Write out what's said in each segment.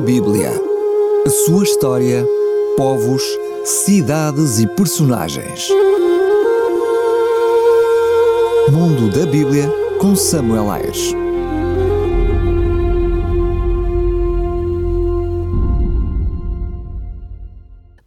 Bíblia. A sua história, povos, cidades e personagens. Mundo da Bíblia com Samuel Ayres.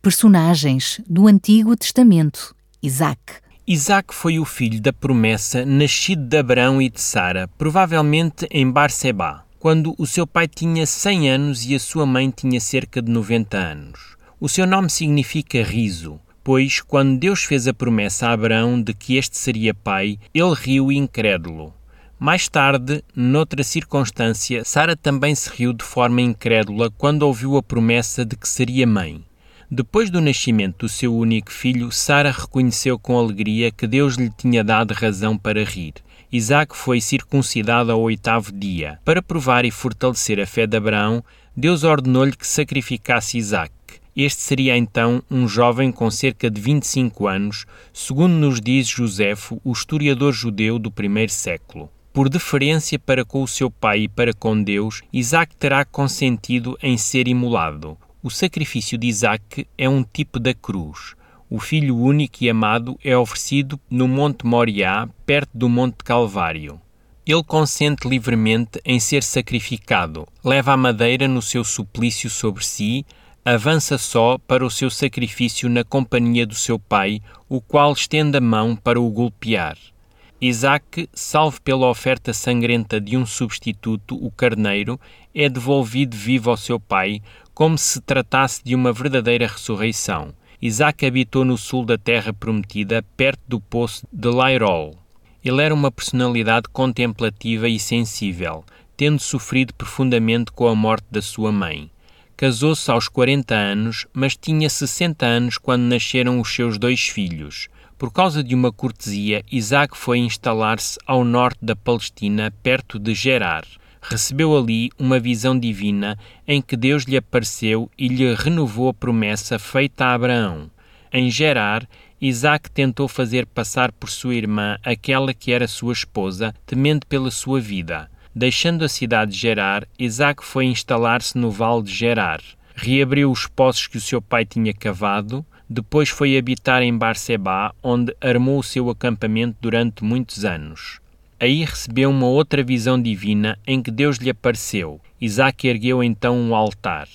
Personagens do Antigo Testamento. Isaac. Isaac foi o filho da promessa, nascido de Abraão e de Sara, provavelmente em Barseba, quando o seu pai tinha 100 anos e a sua mãe tinha cerca de 90 anos. O seu nome significa riso, pois quando Deus fez a promessa a Abraão de que este seria pai, ele riu incrédulo. Mais tarde, noutra circunstância, Sara também se riu de forma incrédula quando ouviu a promessa de que seria mãe. Depois do nascimento do seu único filho, Sara reconheceu com alegria que Deus lhe tinha dado razão para rir. Isaac foi circuncidado ao oitavo dia. Para provar e fortalecer a fé de Abraão, Deus ordenou-lhe que sacrificasse Isaac. Este seria então um jovem com cerca de 25 anos, segundo nos diz Josefo, o historiador judeu do primeiro século. Por deferência para com o seu pai e para com Deus, Isaac terá consentido em ser imolado. O sacrifício de Isaac é um tipo da cruz. O filho único e amado é oferecido no Monte Moriá, perto do Monte Calvário. Ele consente livremente em ser sacrificado, leva a madeira no seu suplício sobre si, avança só para o seu sacrifício na companhia do seu pai, o qual estende a mão para o golpear. Isaac, salvo pela oferta sangrenta de um substituto, o carneiro, é devolvido vivo ao seu pai, como se tratasse de uma verdadeira ressurreição. Isaac habitou no sul da terra prometida, perto do poço de Lairol. Ele era uma personalidade contemplativa e sensível, tendo sofrido profundamente com a morte da sua mãe. Casou-se aos 40 anos, mas tinha 60 anos quando nasceram os seus dois filhos. Por causa de uma cortesia, Isaac foi instalar-se ao norte da Palestina, perto de Gerar. Recebeu ali uma visão divina em que Deus lhe apareceu e lhe renovou a promessa feita a Abraão. Em Gerar, Isaac tentou fazer passar por sua irmã aquela que era sua esposa, temendo pela sua vida. Deixando a cidade de Gerar, Isaac foi instalar-se no vale de Gerar. Reabriu os poços que o seu pai tinha cavado, depois foi habitar em Barseba, onde armou o seu acampamento durante muitos anos. Aí recebeu uma outra visão divina em que Deus lhe apareceu. Isaac ergueu então um altar.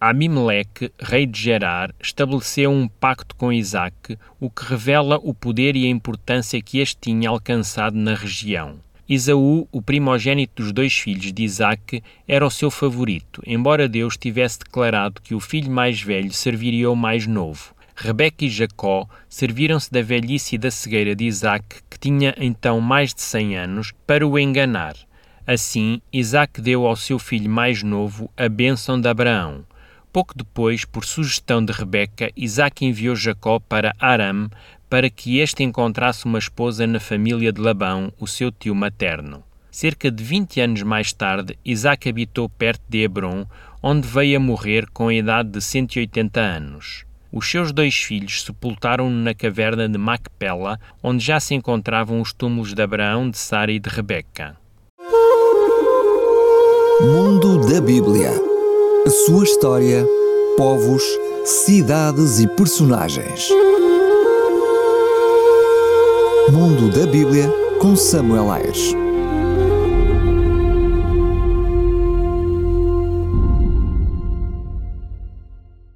Abimeleque, rei de Gerar, estabeleceu um pacto com Isaac, o que revela o poder e a importância que este tinha alcançado na região. Isaú, o primogênito dos dois filhos de Isaac, era o seu favorito, embora Deus tivesse declarado que o filho mais velho serviria ao mais novo. Rebeca e Jacó serviram-se da velhice e da cegueira de Isaac, que tinha então mais de cem anos, para o enganar. Assim, Isaac deu ao seu filho mais novo a bênção de Abraão. Pouco depois, por sugestão de Rebeca, Isaac enviou Jacó para Aram para que este encontrasse uma esposa na família de Labão, o seu tio materno. Cerca de 20 anos mais tarde, Isaac habitou perto de Hebron, onde veio a morrer com a idade de 180 anos. Os seus dois filhos sepultaram-no na caverna de Macpela, onde já se encontravam os túmulos de Abraão, de Sara e de Rebeca. Mundo da Bíblia. A sua história, povos, cidades e personagens. Mundo da Bíblia com Samuel Ayres.